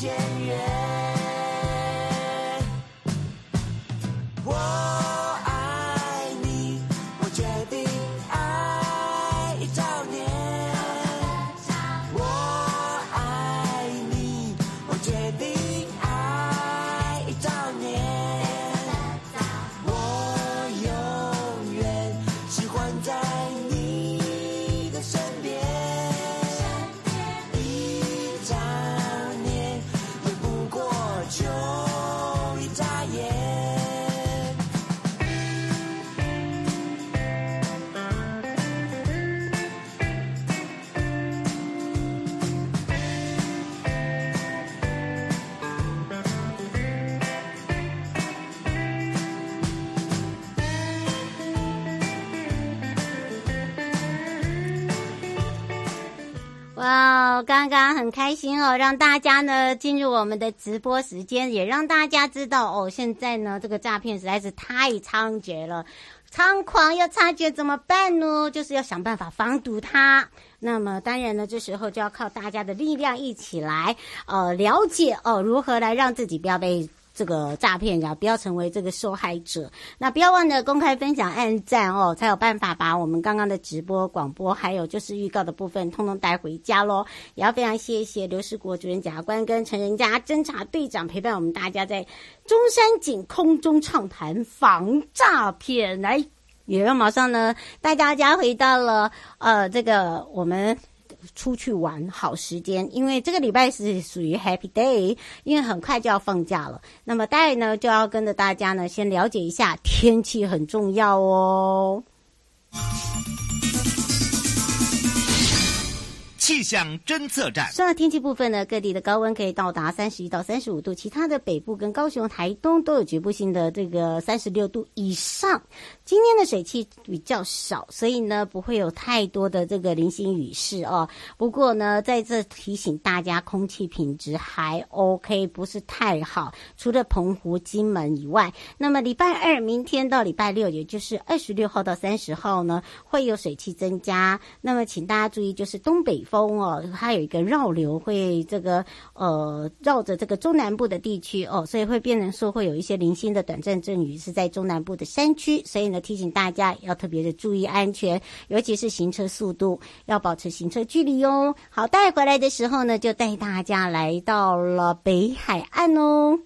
Yeah. 哇，刚刚很开心哦，让大家呢进入我们的直播时间，也让大家知道哦，现在呢这个诈骗实在是太猖獗了，猖狂要察觉怎么办呢？就是要想办法防堵它。那么当然呢，这时候就要靠大家的力量一起来，呃，了解哦，如何来让自己不要被。这个诈骗呀，不要成为这个受害者。那不要忘了公开分享、按赞哦，才有办法把我们刚刚的直播、广播，还有就是预告的部分，通通带回家喽。也要非常谢谢刘世国主任检察官跟陈仁家侦查队长陪伴我们大家在中山警空中畅谈防诈骗。来，也要马上呢带大家回到了呃这个我们。出去玩好时间，因为这个礼拜是属于 Happy Day，因为很快就要放假了。那么待呢就要跟着大家呢先了解一下天气很重要哦。气象侦测站。说到天气部分呢，各地的高温可以到达三十一到三十五度，其他的北部跟高雄、台东都有局部性的这个三十六度以上。今天的水汽比较少，所以呢不会有太多的这个零星雨势哦。不过呢，在这提醒大家，空气品质还 OK，不是太好。除了澎湖、金门以外，那么礼拜二、明天到礼拜六，也就是二十六号到三十号呢，会有水汽增加。那么请大家注意，就是东北风哦，它有一个绕流，会这个呃绕着这个中南部的地区哦，所以会变成说会有一些零星的短暂阵雨是在中南部的山区，所以呢。提醒大家要特别的注意安全，尤其是行车速度要保持行车距离哟。好，带回来的时候呢，就带大家来到了北海岸哦。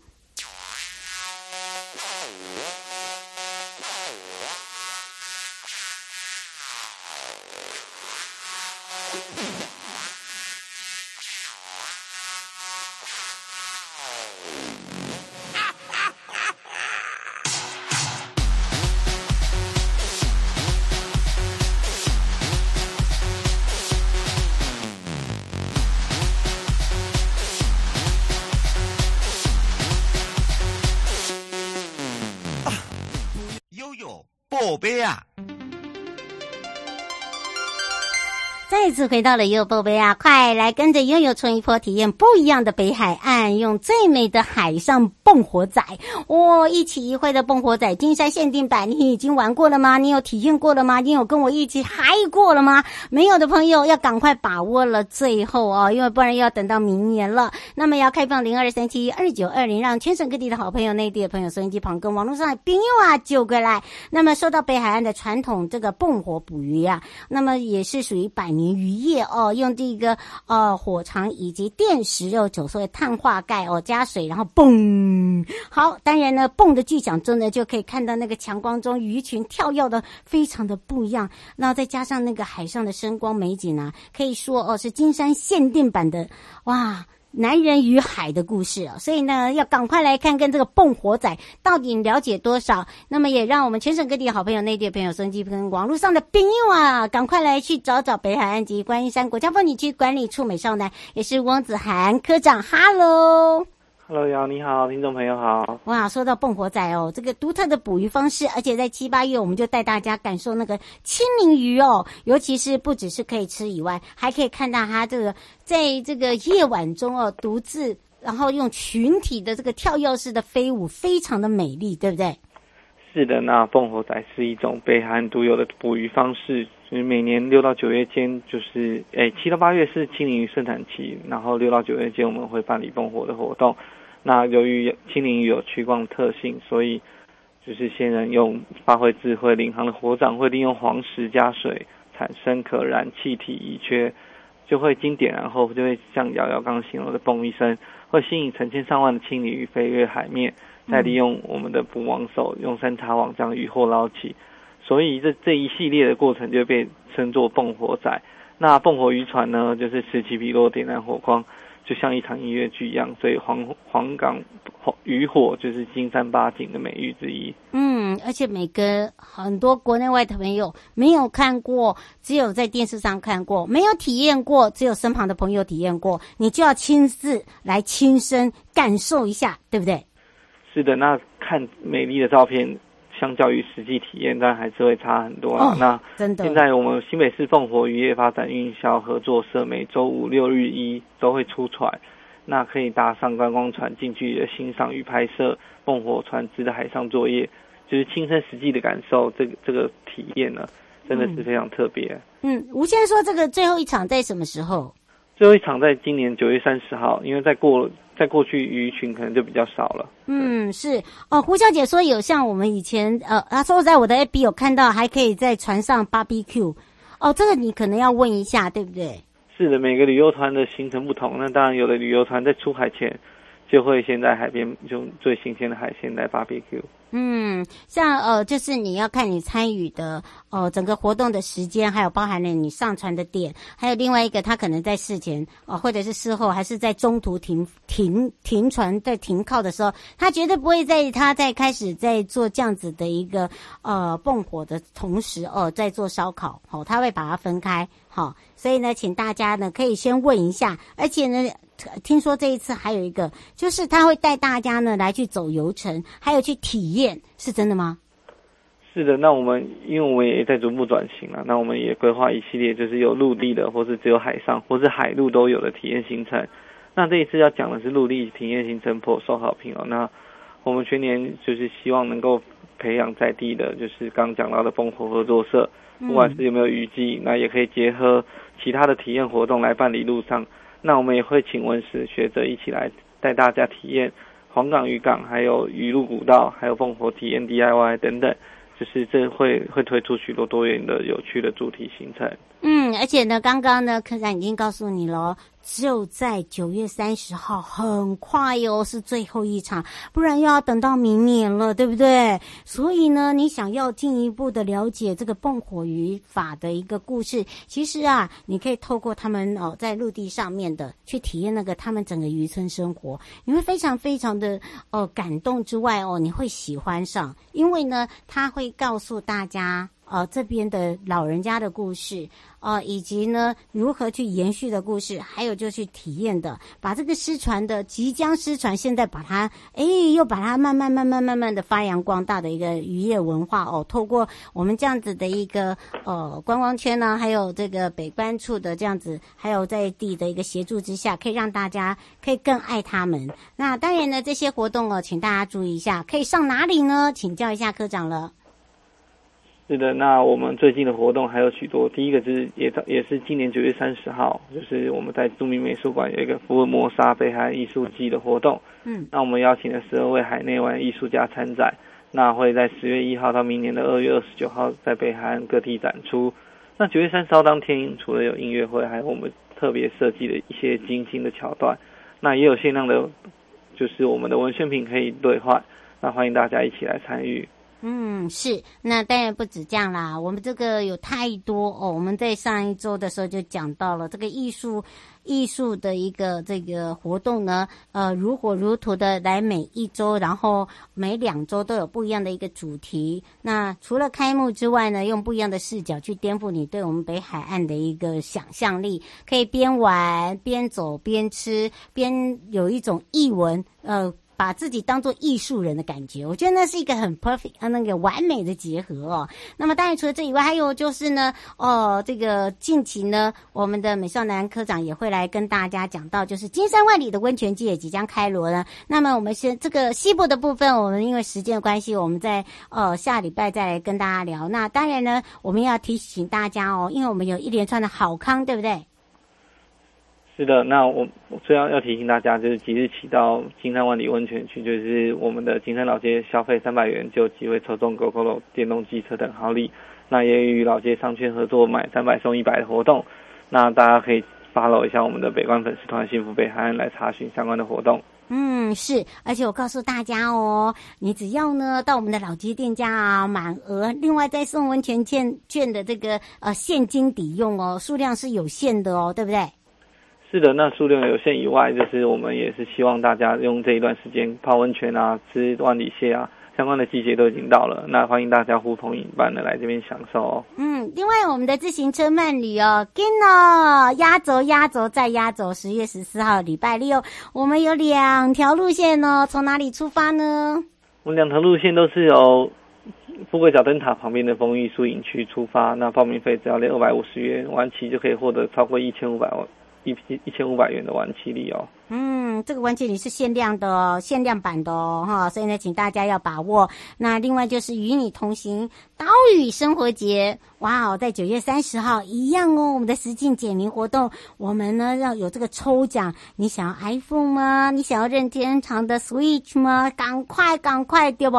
次回到了悠悠宝贝啊，快来跟着悠悠冲一波，体验不一样的北海岸，用最美的海上蹦火仔，哇、哦！一起一会的蹦火仔，金山限定版，你已经玩过了吗？你有体验过了吗？你有跟我一起嗨过了吗？没有的朋友要赶快把握了最后哦，因为不然要等到明年了。那么要开放零二三七二九二零，让全省各地的好朋友、内地的朋友、收音机旁跟网络上的朋友啊，救过来。那么说到北海岸的传统这个蹦火捕鱼啊，那么也是属于百年。渔业哦，用这个呃火肠以及电石肉酒所谓碳化钙哦，加水然后嗯，好，当然呢蹦的巨响中呢就可以看到那个强光中鱼群跳跃的非常的不一样，那再加上那个海上的声光美景啊，可以说哦是金山限定版的哇。男人与海的故事啊，所以呢，要赶快来看看这个蹦火仔到底了解多少。那么，也让我们全省各地好朋友、内地的朋友、手机跟网络上的朋友啊，赶快来去找找北海岸及观音山国家风景区管理处美少男，也是翁子涵科长，Hello。Hello，姚你好，听众朋友好。哇，说到蹦火仔哦，这个独特的捕鱼方式，而且在七八月，我们就带大家感受那个青鳞鱼哦，尤其是不只是可以吃以外，还可以看到它这个在这个夜晚中哦，独自然后用群体的这个跳跃式的飞舞，非常的美丽，对不对？是的，那蹦火仔是一种北韩独有的捕鱼方式。所以每年六到九月间，就是诶七到八月是青鳞鱼盛产期，然后六到九月间我们会办理蹦火的活动。那由于青鳞鱼有趋光特性，所以就是先人用发挥智慧，领航的火掌会利用黄石加水产生可燃气体乙炔，就会经点燃后就会像瑶瑶刚刚形容的嘣一声，会吸引成千上万的青鲤鱼飞越海面，再利用我们的捕网手用三叉网将鱼货捞起。所以这这一系列的过程就被称作蹦火仔。那蹦火渔船呢，就是此起彼落点燃火光，就像一场音乐剧一样。所以黄黄冈渔火就是金山八景的美誉之一。嗯，而且每个很多国内外的朋友没有看过，只有在电视上看过，没有体验过，只有身旁的朋友体验过，你就要亲自来亲身感受一下，对不对？是的，那看美丽的照片。相较于实际体验，但还是会差很多啊。哦、那现在我们新北市凤火渔业发展运销合作社每周五六日一都会出船，那可以搭上观光船近距离的欣赏与拍摄凤火船只的海上作业，就是亲身实际的感受这个这个体验呢，真的是非常特别。嗯，吴先生说这个最后一场在什么时候？最后一场在今年九月三十号，因为在过在过去鱼群可能就比较少了。嗯，是哦。胡小姐说有像我们以前呃，她说在我的 FB 有看到，还可以在船上 BBQ。哦，这个你可能要问一下，对不对？是的，每个旅游团的行程不同，那当然有的旅游团在出海前就会先在海边用最新鲜的海鲜来 BBQ。嗯，像呃，就是你要看你参与的呃整个活动的时间，还有包含了你上船的点，还有另外一个，他可能在事前哦、呃，或者是事后，还是在中途停停停船在停靠的时候，他绝对不会在他在开始在做这样子的一个呃蹦火的同时哦、在做烧烤，好、哦，他会把它分开，好、所以呢，请大家呢可以先问一下，而且呢。听说这一次还有一个，就是他会带大家呢来去走游程，还有去体验，是真的吗？是的，那我们因为我们也在逐步转型了，那我们也规划一系列就是有陆地的，或是只有海上，或是海陆都有的体验行程。那这一次要讲的是陆地体验行程颇受好评哦。那我们全年就是希望能够培养在地的，就是刚讲到的蹦火合作社，不管是有没有雨季，那也可以结合其他的体验活动来办理路上。那我们也会请文史学者一起来带大家体验黄港渔港，还有鱼路古道，还有烽火体验 DIY 等等。就是这会会推出许多多元的有趣的主题行程。嗯，而且呢，刚刚呢，科长已经告诉你喽。就在九月三十号，很快哟，是最后一场，不然又要等到明年了，对不对？所以呢，你想要进一步的了解这个蹦火鱼法的一个故事，其实啊，你可以透过他们哦，在陆地上面的去体验那个他们整个渔村生活，你会非常非常的哦感动之外哦，你会喜欢上，因为呢，他会告诉大家。呃，这边的老人家的故事，呃，以及呢如何去延续的故事，还有就去体验的，把这个失传的、即将失传，现在把它，哎，又把它慢慢、慢慢、慢慢的发扬光大的一个渔业文化哦，透过我们这样子的一个呃观光圈呢，还有这个北关处的这样子，还有在地的一个协助之下，可以让大家可以更爱他们。那当然呢，这些活动哦，请大家注意一下，可以上哪里呢？请教一下科长了。是的，那我们最近的活动还有许多。第一个就是也也是今年九月三十号，就是我们在著名美术馆有一个福尔摩沙北海岸艺术季的活动。嗯，那我们邀请了十二位海内外艺术家参展，那会在十月一号到明年的二月二十九号在北海岸各地展出。那九月三十号当天，除了有音乐会，还有我们特别设计的一些精心的桥段，那也有限量的，就是我们的文宣品可以兑换。那欢迎大家一起来参与。嗯，是，那当然不止这样啦。我们这个有太多哦。我们在上一周的时候就讲到了这个艺术，艺术的一个这个活动呢，呃，如火如荼的来每一周，然后每两周都有不一样的一个主题。那除了开幕之外呢，用不一样的视角去颠覆你对我们北海岸的一个想象力，可以边玩边走边吃边有一种译文，呃。把自己当做艺术人的感觉，我觉得那是一个很 perfect 啊，那个完美的结合哦。那么当然除了这以外，还有就是呢，哦，这个近期呢，我们的美少男科长也会来跟大家讲到，就是金山万里的温泉季也即将开锣了。那么我们先这个西部的部分，我们因为时间的关系，我们在呃下礼拜再来跟大家聊。那当然呢，我们要提醒大家哦，因为我们有一连串的好康，对不对？是的，那我我最要要提醒大家，就是即日起到金山万里温泉区，就是我们的金山老街消费三百元就有机会抽中 Gogoro 电动机车等好礼。那也与老街商圈合作买三百送一百的活动，那大家可以 follow 一下我们的北关粉丝团幸福北海岸来查询相关的活动。嗯，是，而且我告诉大家哦，你只要呢到我们的老街店家啊满额，另外再送温泉券券的这个呃现金抵用哦，数量是有限的哦，对不对？是的，那数量有限以外，就是我们也是希望大家用这一段时间泡温泉啊，吃万里蟹啊，相关的季节都已经到了，那欢迎大家呼朋引伴的来这边享受哦。嗯，另外我们的自行车慢旅哦，跟哦，压轴压轴再压轴，十月十四号礼拜六，我们有两条路线哦，从哪里出发呢？我们两条路线都是由富贵角灯塔旁边的丰裕树营区出发，那报名费只要六百五十元，晚期就可以获得超过一千五百一批一千五百元的玩骑礼哦，嗯，这个玩骑礼是限量的哦，限量版的哦，哈，所以呢，请大家要把握。那另外就是与你同行岛屿生活节，哇哦，在九月三十号一样哦，我们的实境解谜活动，我们呢要有这个抽奖，你想要 iPhone 吗？你想要任天堂的 Switch 吗？赶快赶快，对不？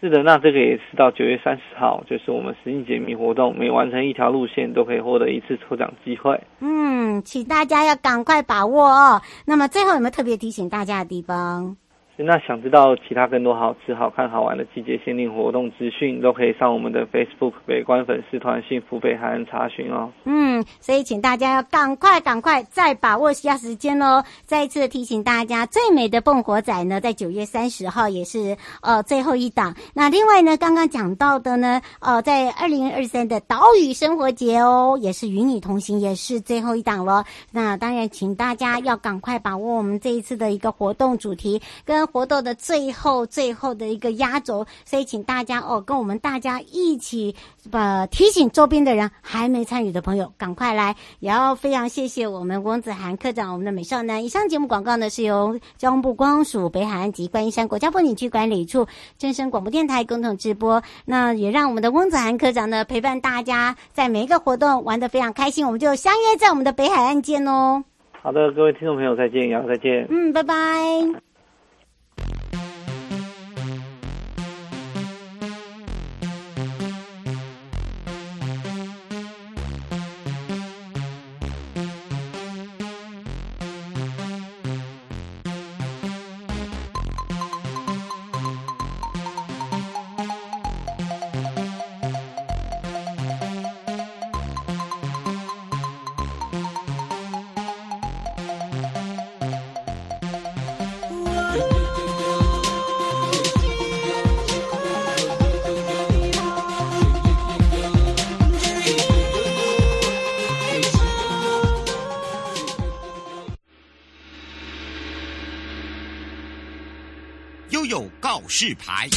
是的，那这个也是到九月三十号，就是我们实景解谜活动，每完成一条路线都可以获得一次抽奖机会。嗯，请大家要赶快把握哦。那么最后有没有特别提醒大家的地方？那想知道其他更多好吃、好看、好玩的季节限定活动资讯，都可以上我们的 Facebook 北关粉丝团“幸福北海岸”查询哦。嗯，所以请大家要赶快、赶快再把握一下时间哦。再一次提醒大家，最美的蹦火仔呢，在九月三十号也是呃最后一档。那另外呢，刚刚讲到的呢，呃，在二零二三的岛屿生活节哦，也是与你同行，也是最后一档了。那当然，请大家要赶快把握我们这一次的一个活动主题跟。活动的最后最后的一个压轴，所以请大家哦，跟我们大家一起把、提醒周边的人还没参与的朋友赶快来。也要非常谢谢我们翁子涵科长，我们的美少男。以上节目广告呢是由交通部光署北海岸及观音山国家风景区管理处、真声广播电台共同直播。那也让我们的翁子涵科长呢陪伴大家在每一个活动玩得非常开心。我们就相约在我们的北海岸见哦。好的，各位听众朋友，再见，然后再见。嗯，拜拜。Thank you. 制牌。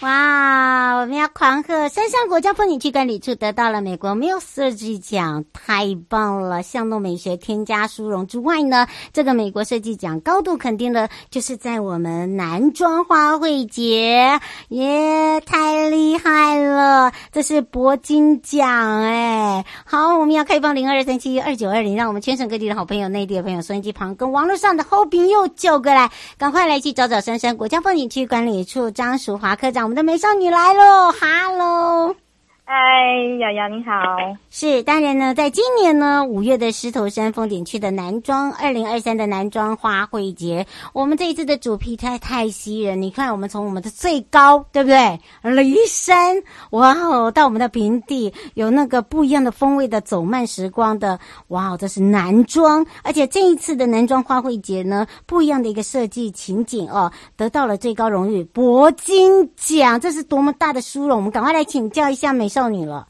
哇！我们要狂贺杉山国家风景区管理处得到了美国 Muse 设计奖，太棒了！向诺美学添加殊荣之外呢，这个美国设计奖高度肯定的就是在我们男装花卉节，耶，太厉害了！这是铂金奖哎。好，我们要开放零二三七二九二零，让我们全省各地的好朋友、内地的朋友、收音机旁跟网络上的好朋友叫过来，赶快来去找找杉山国家风景区管理处张淑华科长。我们的美少女来喽，哈喽。瑶瑶你好。是，当然呢，在今年呢，五月的狮头山风景区的男装二零二三的男装花卉节，我们这一次的主题太太吸引人。你看，我们从我们的最高，对不对？骊山，哇哦，到我们的平地，有那个不一样的风味的走慢时光的，哇哦，这是男装。而且这一次的男装花卉节呢，不一样的一个设计情景哦，得到了最高荣誉铂金奖，这是多么大的殊荣！我们赶快来请教一下美少女了。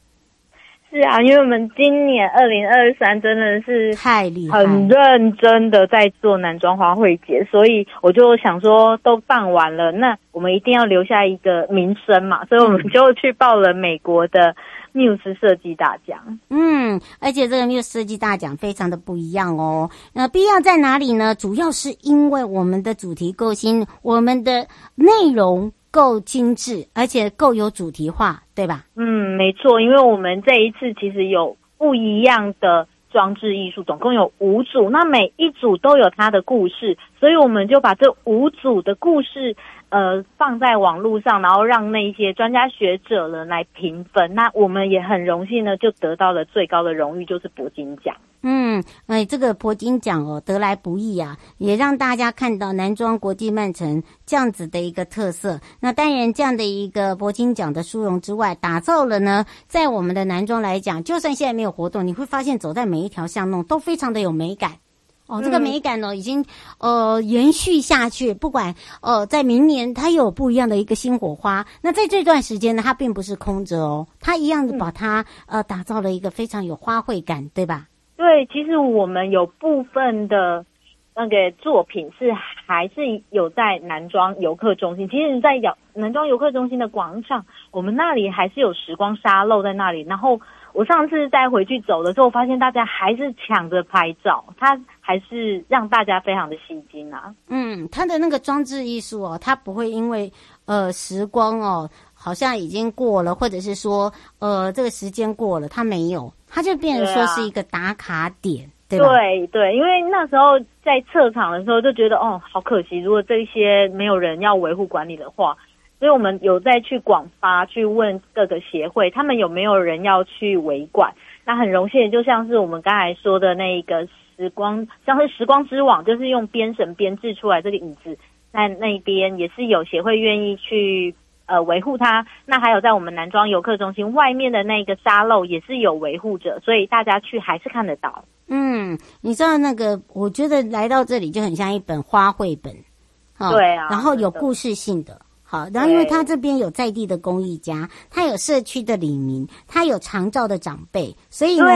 是啊，因为我们今年二零二三真的是太厉害，很认真的在做男装花卉节，所以我就想说，都办完了，那我们一定要留下一个名声嘛，所以我们就去报了美国的 Muse 设计大奖。嗯，而且这个 Muse 设计大奖非常的不一样哦。那不一样在哪里呢？主要是因为我们的主题构新，我们的内容。够精致，而且够有主题化，对吧？嗯，没错，因为我们这一次其实有不一样的装置艺术，总共有五组，那每一组都有它的故事，所以我们就把这五组的故事。呃，放在网络上，然后让那些专家学者呢来评分。那我们也很荣幸呢，就得到了最高的荣誉，就是铂金奖。嗯，哎，这个铂金奖哦，得来不易啊，也让大家看到南庄国际慢城这样子的一个特色。那当然，这样的一个铂金奖的殊荣之外，打造了呢，在我们的南庄来讲，就算现在没有活动，你会发现走在每一条巷弄都非常的有美感。哦，这个美感呢，已经呃延续下去。不管呃，在明年它有不一样的一个新火花。那在这段时间呢，它并不是空着哦，它一样的把它呃打造了一个非常有花卉感，对吧？对，其实我们有部分的那个作品是还是有在南庄游客中心。其实，在南庄游客中心的广场，我们那里还是有时光沙漏在那里。然后。我上次再回去走的时候，发现大家还是抢着拍照，它还是让大家非常的吸睛啊。嗯，它的那个装置艺术哦，它不会因为呃时光哦好像已经过了，或者是说呃这个时间过了，它没有，它就变成说是一个打卡点，对，啊、对吧？对对，因为那时候在撤场的时候就觉得哦，好可惜，如果这些没有人要维护管理的话。所以我们有再去广发去问各个协会，他们有没有人要去维管？那很荣幸，就像是我们刚才说的那一个时光，像是时光之网，就是用编绳编制出来这个椅子，在那边也是有协会愿意去呃维护它。那还有在我们南庄游客中心外面的那个沙漏也是有维护者，所以大家去还是看得到。嗯，你知道那个，我觉得来到这里就很像一本花卉本，哦、对啊，然后有故事性的。好，然后因为他这边有在地的公益家，他有社区的里民，他有长照的长辈，所以呢，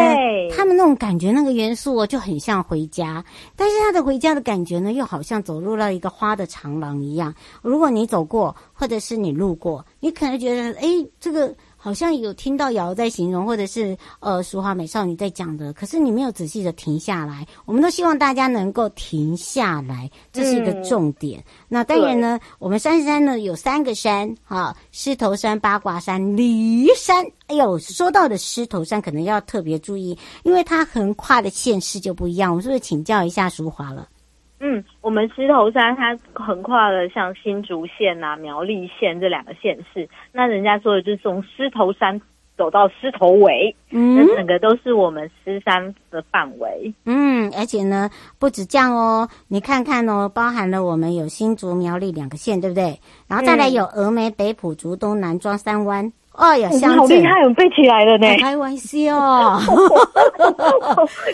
他们那种感觉那个元素就很像回家，但是他的回家的感觉呢，又好像走入了一个花的长廊一样。如果你走过，或者是你路过，你可能觉得，哎，这个。好像有听到瑶在形容，或者是呃，淑华美少女在讲的，可是你没有仔细的停下来。我们都希望大家能够停下来，这是一个重点。嗯、那当然呢，我们杉山呢有三个山，哈，狮头山、八卦山、骊山。哎呦，说到的狮头山可能要特别注意，因为它横跨的县市就不一样。我们是不是请教一下淑华了？嗯，我们狮头山它横跨了像新竹县啊、苗栗县这两个县市，那人家说的就是从狮头山走到狮头尾，嗯，那整个都是我们狮山的范围。嗯，而且呢，不止这样哦，你看看哦，包含了我们有新竹、苗栗两个县，对不对？然后再来有峨眉、北埔、竹东、南庄、三湾。哎呀，好厉害，我背起来了呢！开玩笑，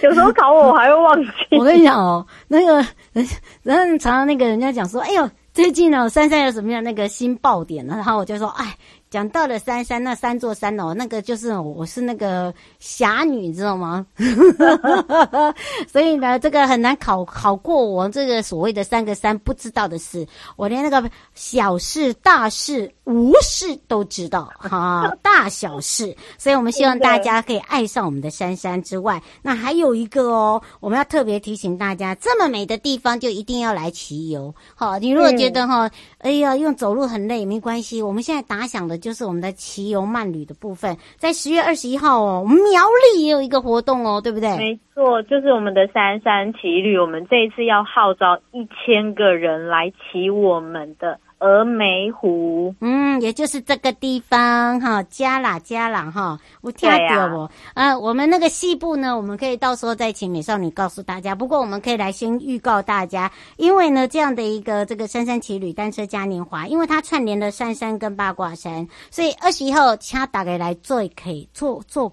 有时候考我，我还会忘记。我跟你讲哦，那个人，人常常那个人家讲说，哎呦，最近呢，杉山有什么样那个新爆点呢？然后我就说，哎。讲到了三山那三座山哦，那个就是我是那个侠女，你知道吗？所以呢，这个很难考考过我这个所谓的三个山不知道的事，我连那个小事、大事、无事都知道 哈，大小事。所以我们希望大家可以爱上我们的杉山之外，那还有一个哦，我们要特别提醒大家，这么美的地方就一定要来骑游。好，你如果觉得哈，哎呀，用走路很累，没关系，我们现在打响的。就是我们的骑游慢旅的部分，在十月二十一号哦，我们苗栗也有一个活动哦，对不对？没错，就是我们的杉山骑旅，我们这一次要号召一千个人来骑我们的。峨眉湖，嗯，也就是这个地方哈，加啦加啦哈，我听到不？啊，呃，我们那个细部呢，我们可以到时候再请美少女告诉大家。不过我们可以来先预告大家，因为呢，这样的一个这个杉山骑旅单车嘉年华，因为它串联了杉山跟八卦山，所以二十一号请大家来做可以做做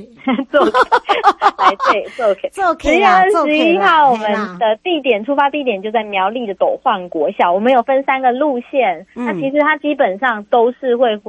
可。做来对做 K 做 K 十月二十一号，我们的地点出发地点就在苗栗的斗焕国小。我们有分三个路线，嗯、那其实它基本上都是会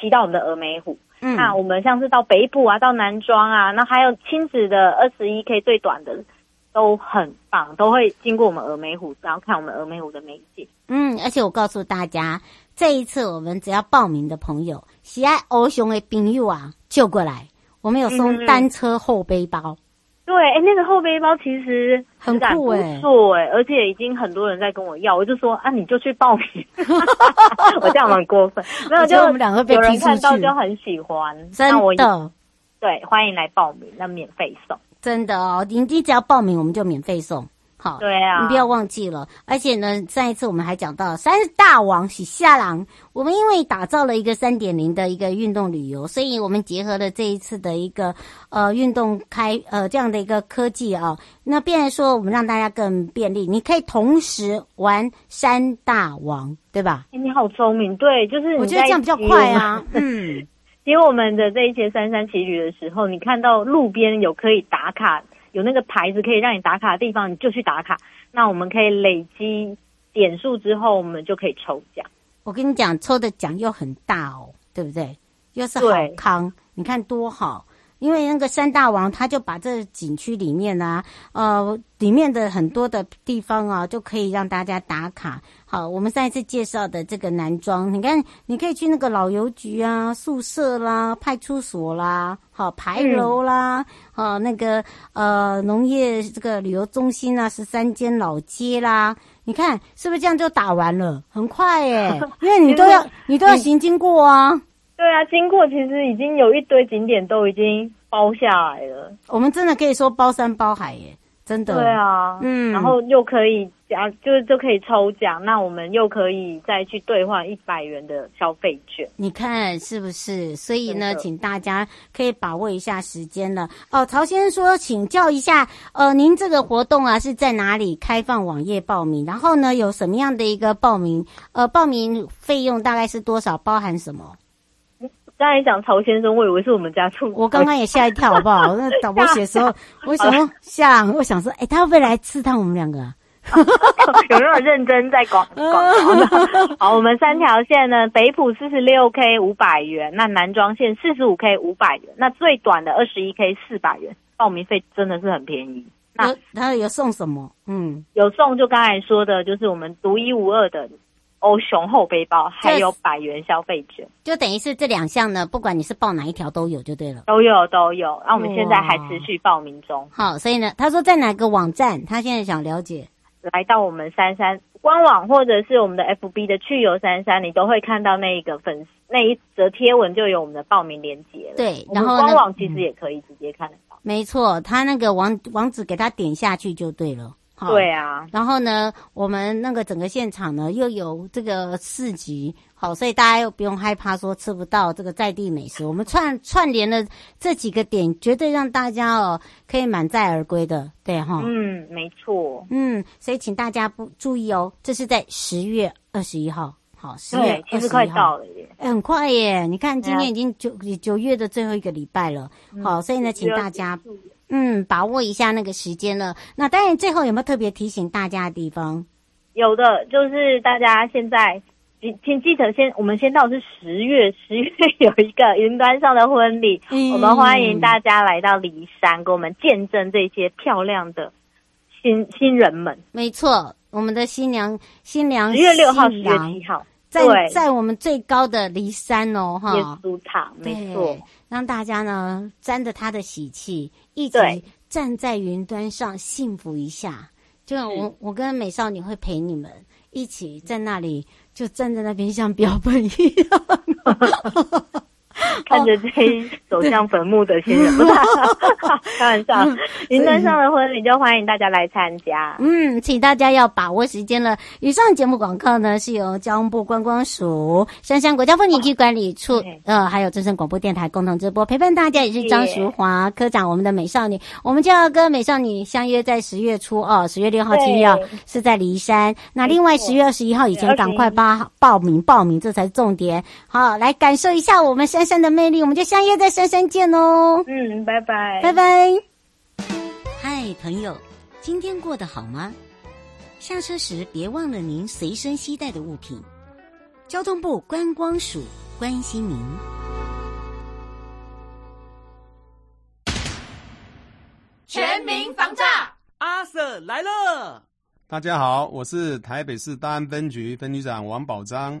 骑到我们的峨眉湖。嗯、那我们像是到北部啊，到南庄啊，那还有亲子的二十一 K 最短的都很棒，都会经过我们峨眉湖，然后看我们峨眉湖的美景。嗯，而且我告诉大家，这一次我们只要报名的朋友，喜爱欧熊的朋友啊，就过来。我们有送单车后背包，嗯、对，哎、欸，那个后背包其实很酷哎，哎，而且已经很多人在跟我要，我就说啊，你就去报名，我这样蛮过分，没有，就我们两个有人看到就很喜欢，真的，我对，欢迎来报名，那免费送，真的哦，你你只要报名，我们就免费送。好，对啊，你不要忘记了。而且呢，上一次我们还讲到三大王喜下郎，我们因为打造了一个三点零的一个运动旅游，所以我们结合了这一次的一个呃运动开呃这样的一个科技啊，那变来说我们让大家更便利，你可以同时玩三大王，对吧？欸，你好聪明，对，就是我觉得这样比较快啊。嗯，因为我们的这一些三山骑旅的时候，你看到路边有可以打卡。有那个牌子可以让你打卡的地方，你就去打卡。那我们可以累积点数之后，我们就可以抽奖。我跟你讲，抽的奖又很大哦，对不对？又是好康，你看多好。因为那个山大王，他就把这景区里面啊，呃，里面的很多的地方啊，就可以让大家打卡。好，我们上一次介绍的这个南庄，你看，你可以去那个老邮局啊、宿舍啦、派出所啦、好牌楼啦，好、嗯、那个呃农业这个旅游中心啊，十三间老街啦，你看是不是这样就打完了？很快耶，因为你都要你都要行经过啊。对啊，经过其实已经有一堆景点都已经包下来了。我们真的可以说包山包海耶，真的。对啊，嗯，然后又可以奖，就是就可以抽奖，那我们又可以再去兑换一百元的消费券。你看是不是？所以呢，的请大家可以把握一下时间了。哦，曹先生说，请教一下，呃，您这个活动啊是在哪里开放网页报名？然后呢，有什么样的一个报名？呃，报名费用大概是多少？包含什么？刚才讲曹先生，我以为是我们家畜。我刚刚也吓一跳，好不好？那导播写的时候，我想说吓，我想说，哎、欸，他会不会来刺探我们两个、啊？有没有认真在广 广告？好，我们三条线呢，北埔四十六 K 五百元，那南庄线四十五 K 五百元，那最短的二十一 K 四百元，报名费真的是很便宜。那他有送什么？嗯，有送，就刚才说的，就是我们独一无二的。欧雄厚背包，还有百元消费券，就等于是这两项呢，不管你是报哪一条都有就对了，都有都有。那我们现在还持续报名中。好，所以呢，他说在哪个网站？他现在想了解，来到我们三三官网或者是我们的 FB 的去游三三，你都会看到那一个粉丝那一则贴文，就有我们的报名链接了。对，然后官网其实也可以直接看得到。没错，他那个网网址给他点下去就对了。好对啊，然后呢，我们那个整个现场呢又有这个市集，好，所以大家又不用害怕说吃不到这个在地美食。我们串串联了这几个点，绝对让大家哦可以满载而归的，对哈。嗯，没错。嗯，所以请大家不注意哦，这是在十月二十一号，好，十月二十快到了耶，很快耶。你看今天已经九九月的最后一个礼拜了，好，所以呢，请大家。嗯，把握一下那个时间了。那当然，最后有没有特别提醒大家的地方？有的，就是大家现在请记得先，我们先到是十月，十月有一个云端上的婚礼，嗯、我们欢迎大家来到骊山，给我们见证这些漂亮的新新人们。没错，我们的新娘新娘十月六号、十月七号，在在我们最高的骊山哦，哈，耶稣塔，没错。让大家呢沾着他的喜气，一起站在云端上幸福一下。对就我，我跟美少女会陪你们一起在那里，就站在那边像标本一样。看着这一 走向坟墓的新人，开玩笑。云端上的婚礼就欢迎大家来参加。嗯，请大家要把握时间了。以上节目广告呢，是由交通部观光署、杉杉国家风景区管理处，呃，还有正声广播电台共同直播，陪伴大家也是张淑华科长，我们的美少女，我们就要跟美少女相约在十月初哦，十月六号、七号是在骊山。那另外十月二十一号以前赶快报报名报名，这才是重点。好，来感受一下我们杉杉的魅力，我们就相约在杉杉见哦。嗯，拜拜，拜拜。嗨，朋友，今天过得好吗？下车时别忘了您随身携带的物品。交通部观光署关心您。全民防诈，阿 Sir 来了。大家好，我是台北市大安分局分局长王宝章。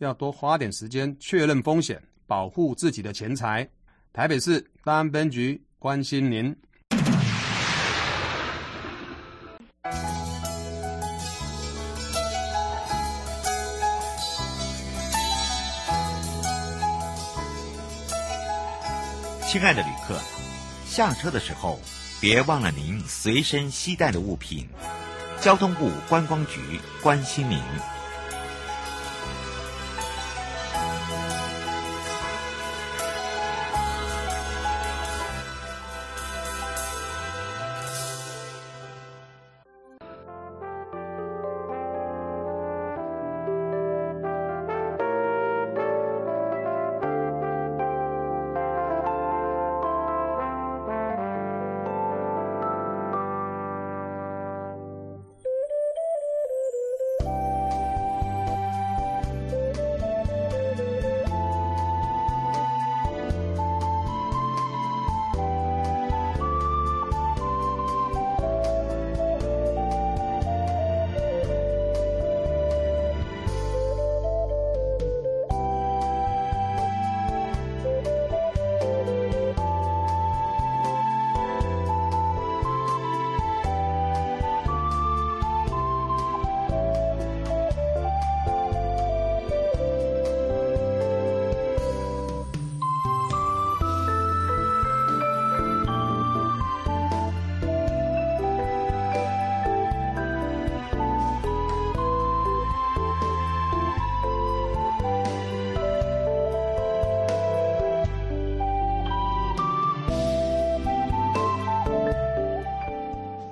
要多花点时间确认风险，保护自己的钱财。台北市大安分局关心您。亲爱的旅客，下车的时候别忘了您随身携带的物品。交通部观光局关心您。